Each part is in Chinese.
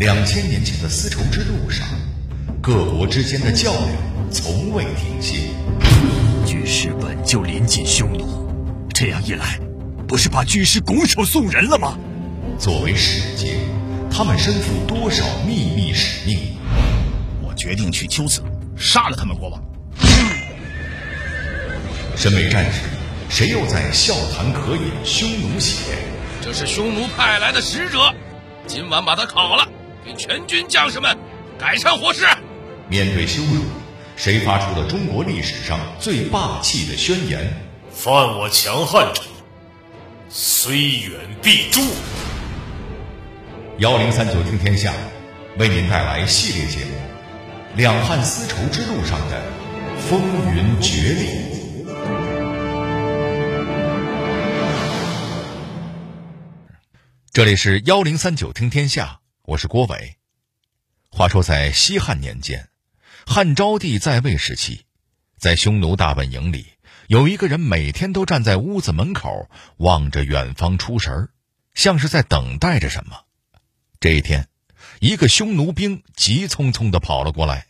两千年前的丝绸之路上，各国之间的较量从未停歇。巨师本就临近匈奴，这样一来，不是把巨师拱手送人了吗？作为使节，他们身负多少秘密使命？我决定去秋子杀了他们国王。身为战士，谁又在笑谈渴饮匈奴血？这是匈奴派来的使者，今晚把他烤了，给全军将士们改善伙食。面对羞辱，谁发出了中国历史上最霸气的宣言？犯我强汉者，虽远必诛。幺零三九听天下，为您带来系列节目《两汉丝绸之路上的风云决裂》。这里是幺零三九听天下，我是郭伟。话说在西汉年间，汉昭帝在位时期，在匈奴大本营里，有一个人每天都站在屋子门口，望着远方出神儿，像是在等待着什么。这一天，一个匈奴兵急匆匆的跑了过来。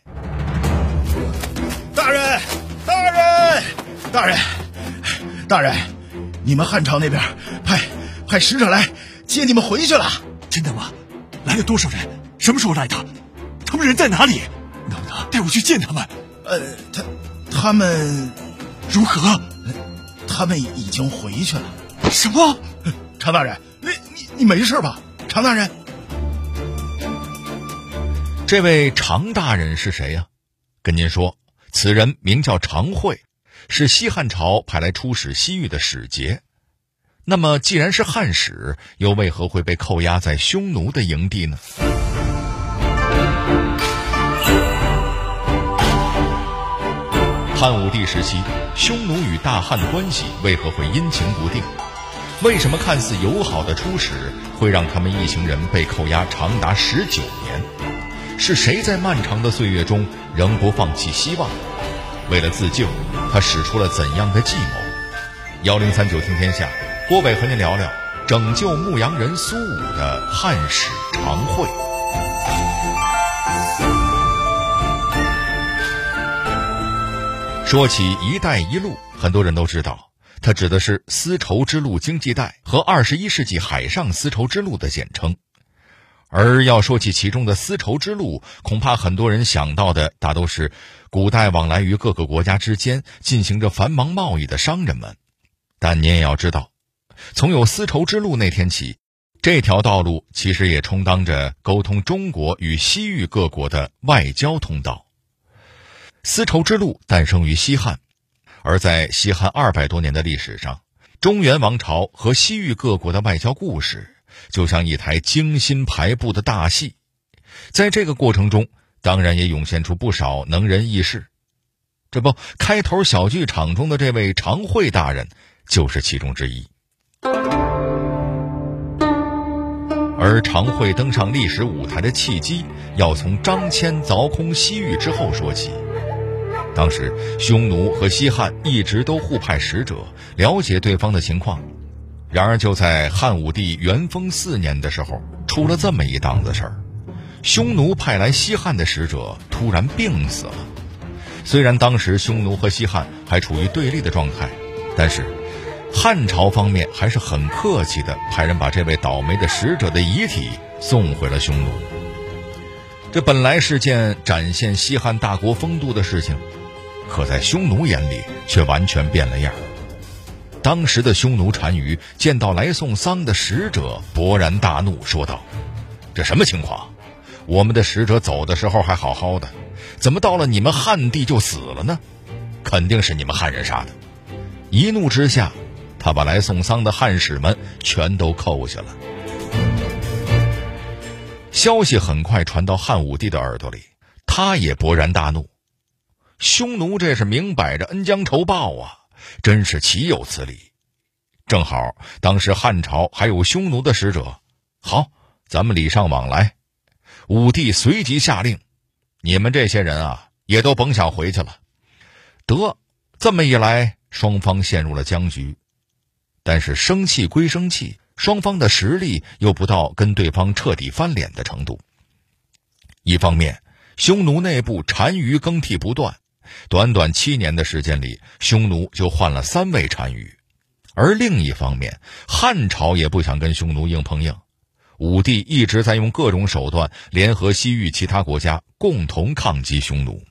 大人，大人，大人，大人，你们汉朝那边派派使者来接你们回去了。真的吗？来了多少人？什么时候来的？他们人在哪里？能不能带我去见他们？呃，他他们如何？他们已经回去了。什么？常大人，你你你没事吧？常大人。这位常大人是谁呀？跟您说，此人名叫常惠，是西汉朝派来出使西域的使节。那么，既然是汉使，又为何会被扣押在匈奴的营地呢？汉武帝时期，匈奴与大汉的关系为何会阴晴不定？为什么看似友好的出使，会让他们一行人被扣押长达十九年？是谁在漫长的岁月中仍不放弃希望？为了自救，他使出了怎样的计谋？幺零三九听天下，郭伟和您聊聊拯救牧羊人苏武的汉史常惠。说起“一带一路”，很多人都知道，它指的是丝绸之路经济带和二十一世纪海上丝绸之路的简称。而要说起其中的丝绸之路，恐怕很多人想到的大都是古代往来于各个国家之间进行着繁忙贸易的商人们。但您也要知道，从有丝绸之路那天起，这条道路其实也充当着沟通中国与西域各国的外交通道。丝绸之路诞生于西汉，而在西汉二百多年的历史上，中原王朝和西域各国的外交故事。就像一台精心排布的大戏，在这个过程中，当然也涌现出不少能人异士。这不，开头小剧场中的这位常惠大人就是其中之一。而常惠登上历史舞台的契机，要从张骞凿空西域之后说起。当时，匈奴和西汉一直都互派使者，了解对方的情况。然而，就在汉武帝元丰四年的时候，出了这么一档子事儿：匈奴派来西汉的使者突然病死了。虽然当时匈奴和西汉还处于对立的状态，但是汉朝方面还是很客气的，派人把这位倒霉的使者的遗体送回了匈奴。这本来是件展现西汉大国风度的事情，可在匈奴眼里却完全变了样。当时的匈奴单于见到来送丧的使者，勃然大怒，说道：“这什么情况？我们的使者走的时候还好好的，怎么到了你们汉地就死了呢？肯定是你们汉人杀的！”一怒之下，他把来送丧的汉使们全都扣下了。消息很快传到汉武帝的耳朵里，他也勃然大怒：“匈奴这是明摆着恩将仇报啊！”真是岂有此理！正好当时汉朝还有匈奴的使者，好，咱们礼尚往来。武帝随即下令：“你们这些人啊，也都甭想回去了。”得，这么一来，双方陷入了僵局。但是生气归生气，双方的实力又不到跟对方彻底翻脸的程度。一方面，匈奴内部单于更替不断，短短七年的时间里，匈奴就换了三位单于；而另一方面，汉朝也不想跟匈奴硬碰硬，武帝一直在用各种手段联合西域其他国家，共同抗击匈奴。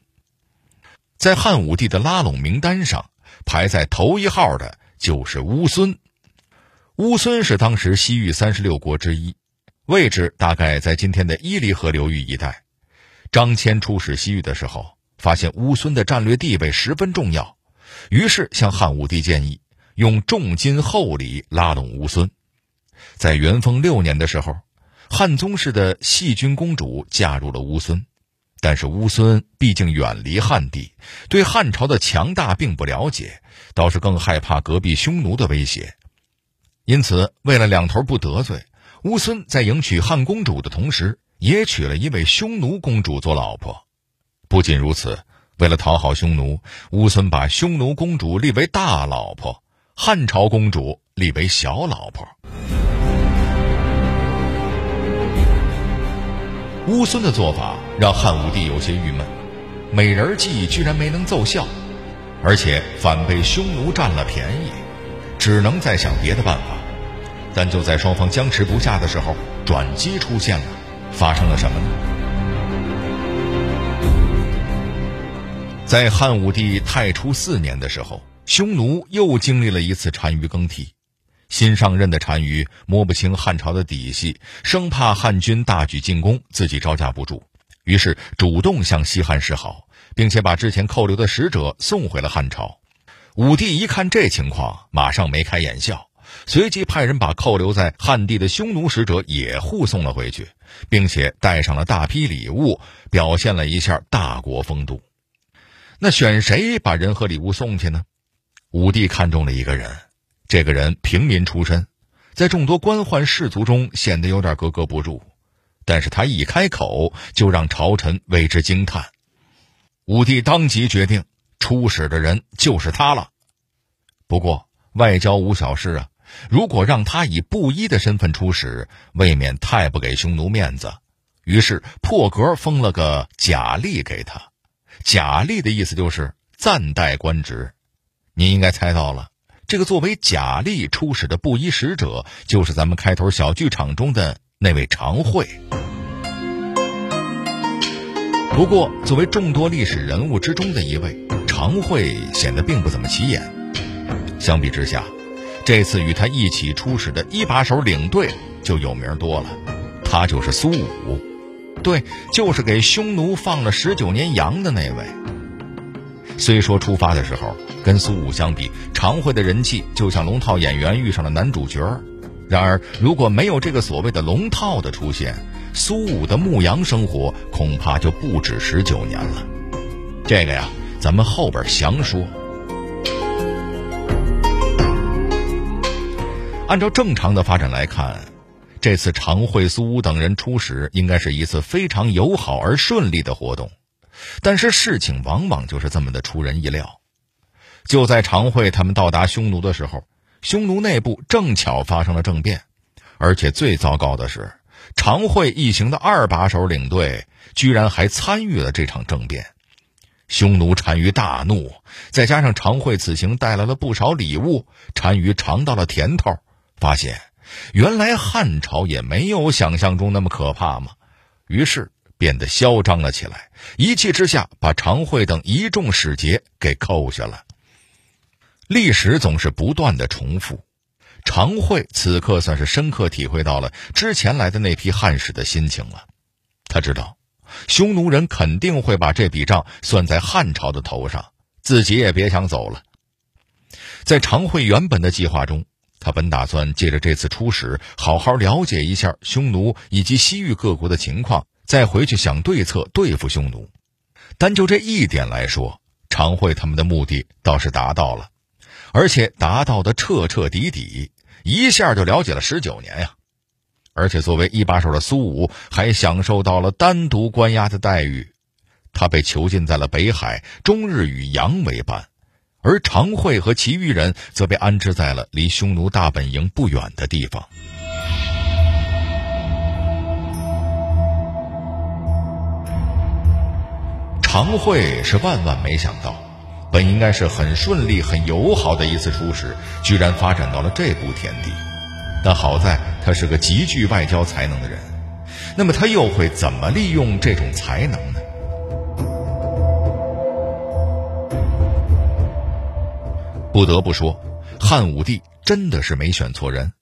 在汉武帝的拉拢名单上，排在头一号的就是乌孙。乌孙是当时西域三十六国之一，位置大概在今天的伊犁河流域一带。张骞出使西域的时候，发现乌孙的战略地位十分重要，于是向汉武帝建议用重金厚礼拉拢乌孙。在元丰六年的时候，汉宗室的细君公主嫁入了乌孙。但是乌孙毕竟远离汉地，对汉朝的强大并不了解，倒是更害怕隔壁匈奴的威胁。因此，为了两头不得罪，乌孙在迎娶汉公主的同时，也娶了一位匈奴公主做老婆。不仅如此，为了讨好匈奴，乌孙把匈奴公主立为大老婆，汉朝公主立为小老婆。乌孙的做法让汉武帝有些郁闷，美人计居然没能奏效，而且反被匈奴占了便宜，只能再想别的办法。但就在双方僵持不下的时候，转机出现了。发生了什么呢？在汉武帝太初四年的时候，匈奴又经历了一次单于更替。新上任的单于摸不清汉朝的底细，生怕汉军大举进攻，自己招架不住，于是主动向西汉示好，并且把之前扣留的使者送回了汉朝。武帝一看这情况，马上眉开眼笑，随即派人把扣留在汉地的匈奴使者也护送了回去，并且带上了大批礼物，表现了一下大国风度。那选谁把人和礼物送去呢？武帝看中了一个人。这个人平民出身，在众多官宦士族中显得有点格格不入，但是他一开口就让朝臣为之惊叹。武帝当即决定出使的人就是他了。不过外交无小事啊，如果让他以布衣的身份出使，未免太不给匈奴面子。于是破格封了个假吏给他，假吏的意思就是暂代官职。你应该猜到了。这个作为假吏出使的布衣使者，就是咱们开头小剧场中的那位常惠。不过，作为众多历史人物之中的一位，常惠显得并不怎么起眼。相比之下，这次与他一起出使的一把手领队就有名多了，他就是苏武，对，就是给匈奴放了十九年羊的那位。虽说出发的时候。跟苏武相比，常惠的人气就像龙套演员遇上了男主角。然而，如果没有这个所谓的龙套的出现，苏武的牧羊生活恐怕就不止十九年了。这个呀，咱们后边详说。按照正常的发展来看，这次常惠、苏武等人出使，应该是一次非常友好而顺利的活动。但是事情往往就是这么的出人意料。就在常惠他们到达匈奴的时候，匈奴内部正巧发生了政变，而且最糟糕的是，常惠一行的二把手领队居然还参与了这场政变。匈奴单于大怒，再加上常惠此行带来了不少礼物，单于尝到了甜头，发现原来汉朝也没有想象中那么可怕嘛，于是变得嚣张了起来，一气之下把常惠等一众使节给扣下了。历史总是不断的重复，常惠此刻算是深刻体会到了之前来的那批汉使的心情了。他知道，匈奴人肯定会把这笔账算在汉朝的头上，自己也别想走了。在常惠原本的计划中，他本打算借着这次出使，好好了解一下匈奴以及西域各国的情况，再回去想对策对付匈奴。单就这一点来说，常惠他们的目的倒是达到了。而且达到的彻彻底底，一下就了解了十九年呀！而且作为一把手的苏武还享受到了单独关押的待遇，他被囚禁在了北海，终日与羊为伴；而常惠和其余人则被安置在了离匈奴大本营不远的地方。常惠是万万没想到，本应该是很顺利、很友好的一次出使，居然发展到了这步田地。但好在他是个极具外交才能的人，那么他又会怎么利用这种才能呢？不得不说，汉武帝真的是没选错人。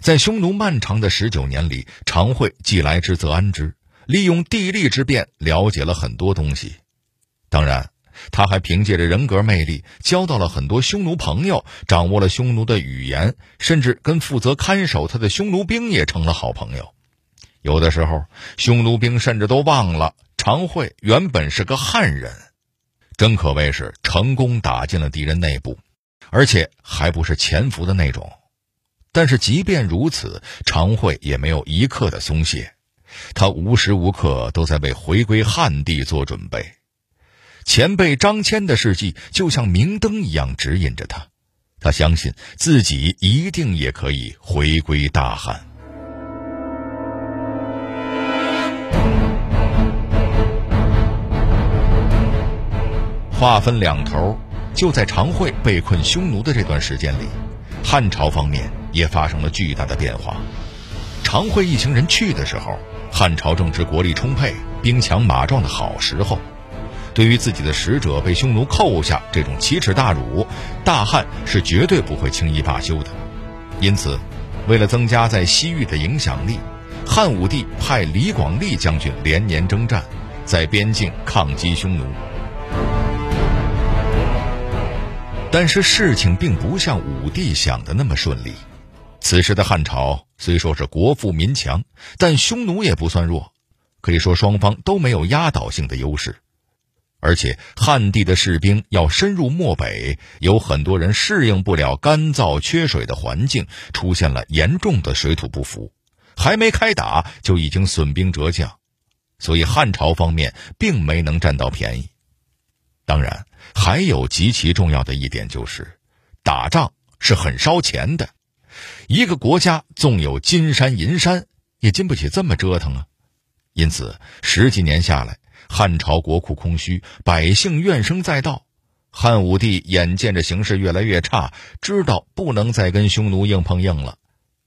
在匈奴漫长的十九年里，常惠既来之则安之，利用地利之便了解了很多东西。当然，他还凭借着人格魅力，交到了很多匈奴朋友，掌握了匈奴的语言，甚至跟负责看守他的匈奴兵也成了好朋友。有的时候，匈奴兵甚至都忘了常惠原本是个汉人。真可谓是成功打进了敌人内部，而且还不是潜伏的那种。但是即便如此，常惠也没有一刻的松懈，他无时无刻都在为回归汉地做准备。前辈张骞的事迹就像明灯一样指引着他，他相信自己一定也可以回归大汉。话分两头，就在常惠被困匈奴的这段时间里，汉朝方面也发生了巨大的变化。常惠一行人去的时候，汉朝正值国力充沛、兵强马壮的好时候。对于自己的使者被匈奴扣下这种奇耻大辱，大汉是绝对不会轻易罢休的。因此，为了增加在西域的影响力，汉武帝派李广利将军连年征战，在边境抗击匈奴。但是事情并不像武帝想的那么顺利。此时的汉朝虽说是国富民强，但匈奴也不算弱，可以说双方都没有压倒性的优势。而且汉地的士兵要深入漠北，有很多人适应不了干燥缺水的环境，出现了严重的水土不服，还没开打就已经损兵折将，所以汉朝方面并没能占到便宜。当然。还有极其重要的一点就是，打仗是很烧钱的。一个国家纵有金山银山，也经不起这么折腾啊。因此，十几年下来，汉朝国库空虚，百姓怨声载道。汉武帝眼见着形势越来越差，知道不能再跟匈奴硬碰硬了，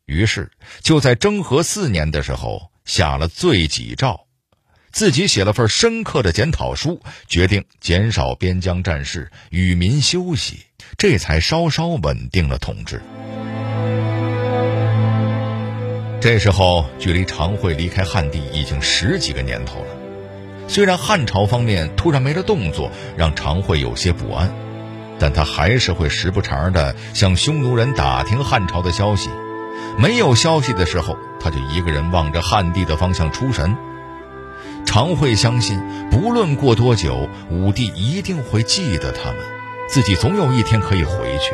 于是就在征和四年的时候下了罪己诏。自己写了份深刻的检讨书，决定减少边疆战事，与民休息，这才稍稍稳定了统治。这时候，距离常惠离开汉地已经十几个年头了。虽然汉朝方面突然没了动作，让常惠有些不安，但他还是会时不常的向匈奴人打听汉朝的消息。没有消息的时候，他就一个人望着汉地的方向出神。常惠相信，不论过多久，武帝一定会记得他们，自己总有一天可以回去。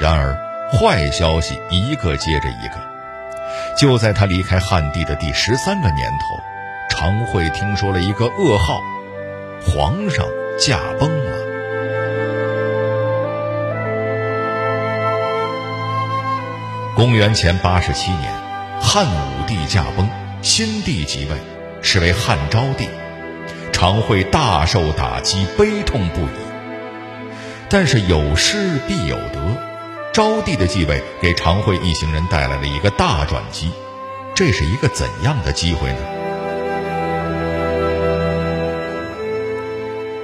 然而，坏消息一个接着一个。就在他离开汉地的第十三个年头，常惠听说了一个噩耗：皇上驾崩了。公元前八十七年，汉武帝驾崩，新帝即位。是为汉昭帝，常惠大受打击，悲痛不已。但是有失必有得，昭帝的继位给常惠一行人带来了一个大转机。这是一个怎样的机会呢？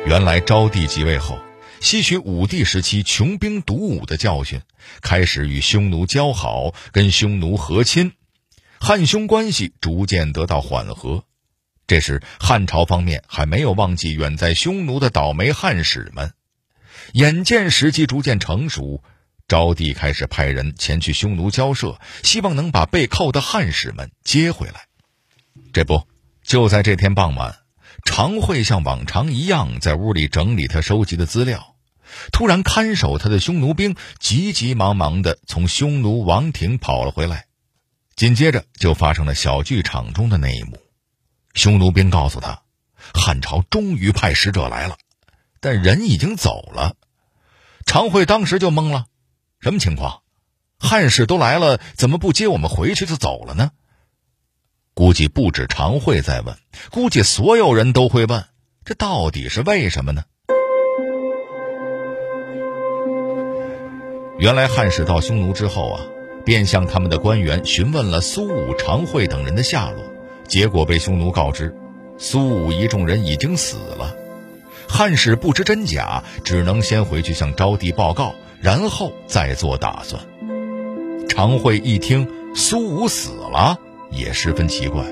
原来昭帝即位后，吸取武帝时期穷兵黩武的教训，开始与匈奴交好，跟匈奴和亲，汉匈关系逐渐得到缓和。这时，汉朝方面还没有忘记远在匈奴的倒霉汉使们。眼见时机逐渐成熟，昭帝开始派人前去匈奴交涉，希望能把被扣的汉使们接回来。这不，就在这天傍晚，常惠像往常一样在屋里整理他收集的资料，突然看守他的匈奴兵急急忙忙地从匈奴王庭跑了回来，紧接着就发生了小剧场中的那一幕。匈奴兵告诉他，汉朝终于派使者来了，但人已经走了。常惠当时就懵了，什么情况？汉使都来了，怎么不接我们回去就走了呢？估计不止常惠在问，估计所有人都会问，这到底是为什么呢？原来汉使到匈奴之后啊，便向他们的官员询问了苏武、常惠等人的下落，结果被匈奴告知，苏武一众人已经死了。汉使不知真假，只能先回去向昭帝报告，然后再做打算。常惠一听苏武死了，也十分奇怪，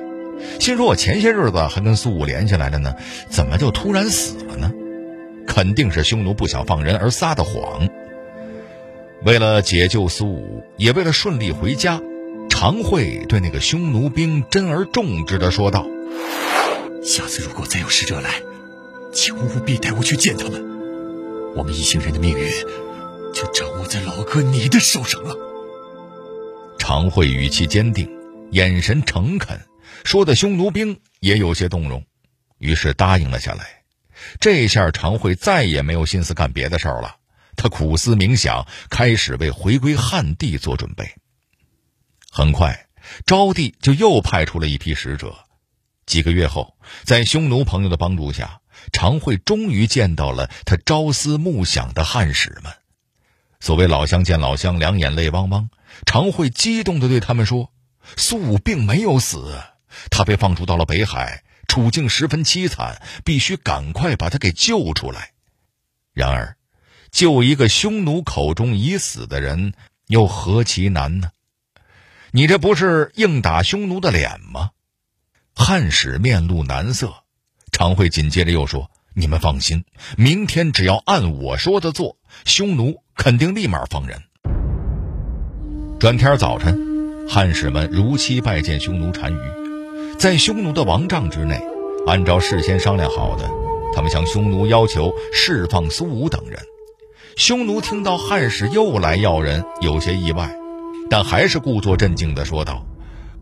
心说：“我前些日子还跟苏武联系来了呢，怎么就突然死了呢？肯定是匈奴不想放人而撒的谎。”为了解救苏武，也为了顺利回家，常惠对那个匈奴兵珍而重之的说道：“下次如果再有使者来，请务必带我去见他们。我们一行人的命运就掌握在老哥你的手上了。”常惠语气坚定，眼神诚恳，说的匈奴兵也有些动容，于是答应了下来。这下常惠再也没有心思干别的事儿了。他苦思冥想，开始为回归汉地做准备。很快，昭帝就又派出了一批使者。几个月后，在匈奴朋友的帮助下，常惠终于见到了他朝思暮想的汉使们。所谓老乡见老乡，两眼泪汪汪。常惠激动地对他们说：“苏武并没有死，他被放逐到了北海，处境十分凄惨，必须赶快把他给救出来。”然而，救一个匈奴口中已死的人，又何其难呢？你这不是硬打匈奴的脸吗？汉使面露难色，常惠紧接着又说：“你们放心，明天只要按我说的做，匈奴肯定立马放人。”转天早晨，汉使们如期拜见匈奴单于，在匈奴的王帐之内，按照事先商量好的，他们向匈奴要求释放苏武等人。匈奴听到汉使又来要人，有些意外，但还是故作镇静地说道：“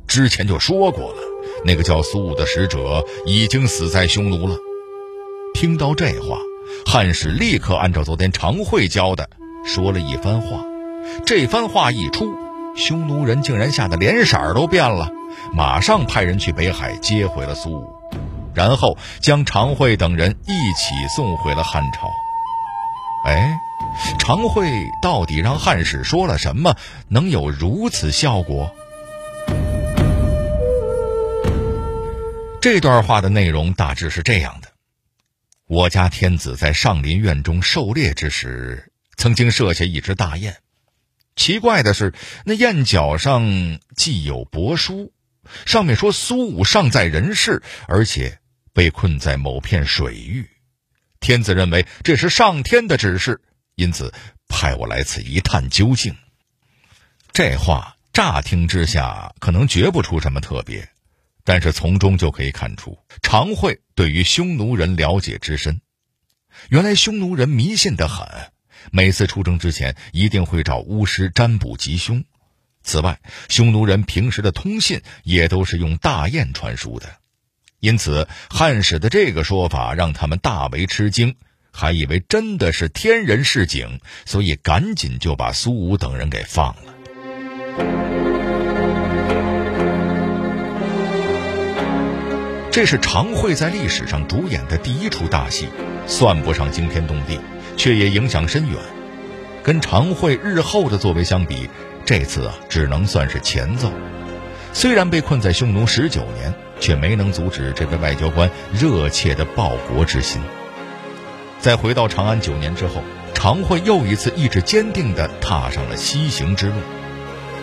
之前就说过了，那个叫苏武的使者已经死在匈奴了。”听到这话，汉使立刻按照昨天常惠教的说了一番话。这番话一出，匈奴人竟然吓得脸色都变了，马上派人去北海接回了苏武，然后将常惠等人一起送回了汉朝。哎。常惠到底让汉使说了什么，能有如此效果？这段话的内容大致是这样的：我家天子在上林苑中狩猎之时，曾经设下一只大雁。奇怪的是，那雁脚上既有帛书，上面说苏武尚在人世，而且被困在某片水域。天子认为这是上天的指示。因此，派我来此一探究竟。这话乍听之下可能觉不出什么特别，但是从中就可以看出常惠对于匈奴人了解之深。原来匈奴人迷信的很，每次出征之前一定会找巫师占卜吉凶。此外，匈奴人平时的通信也都是用大雁传输的，因此汉使的这个说法让他们大为吃惊。还以为真的是天人示警，所以赶紧就把苏武等人给放了。这是常惠在历史上主演的第一出大戏，算不上惊天动地，却也影响深远。跟常惠日后的作为相比，这次啊只能算是前奏。虽然被困在匈奴十九年，却没能阻止这位外交官热切的报国之心。在回到长安九年之后，常惠又一次意志坚定地踏上了西行之路。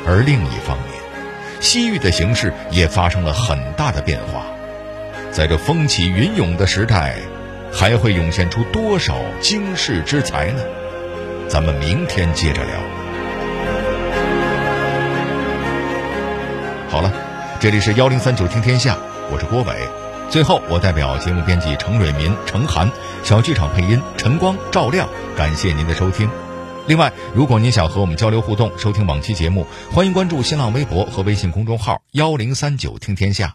而另一方面，西域的形势也发生了很大的变化。在这风起云涌的时代，还会涌现出多少惊世之才呢？咱们明天接着聊。好了，这里是幺零三九听天下，我是郭伟。最后，我代表节目编辑程蕊民、程涵。小剧场配音陈光、赵亮，感谢您的收听。另外，如果您想和我们交流互动、收听往期节目，欢迎关注新浪微博和微信公众号“幺零三九听天下”。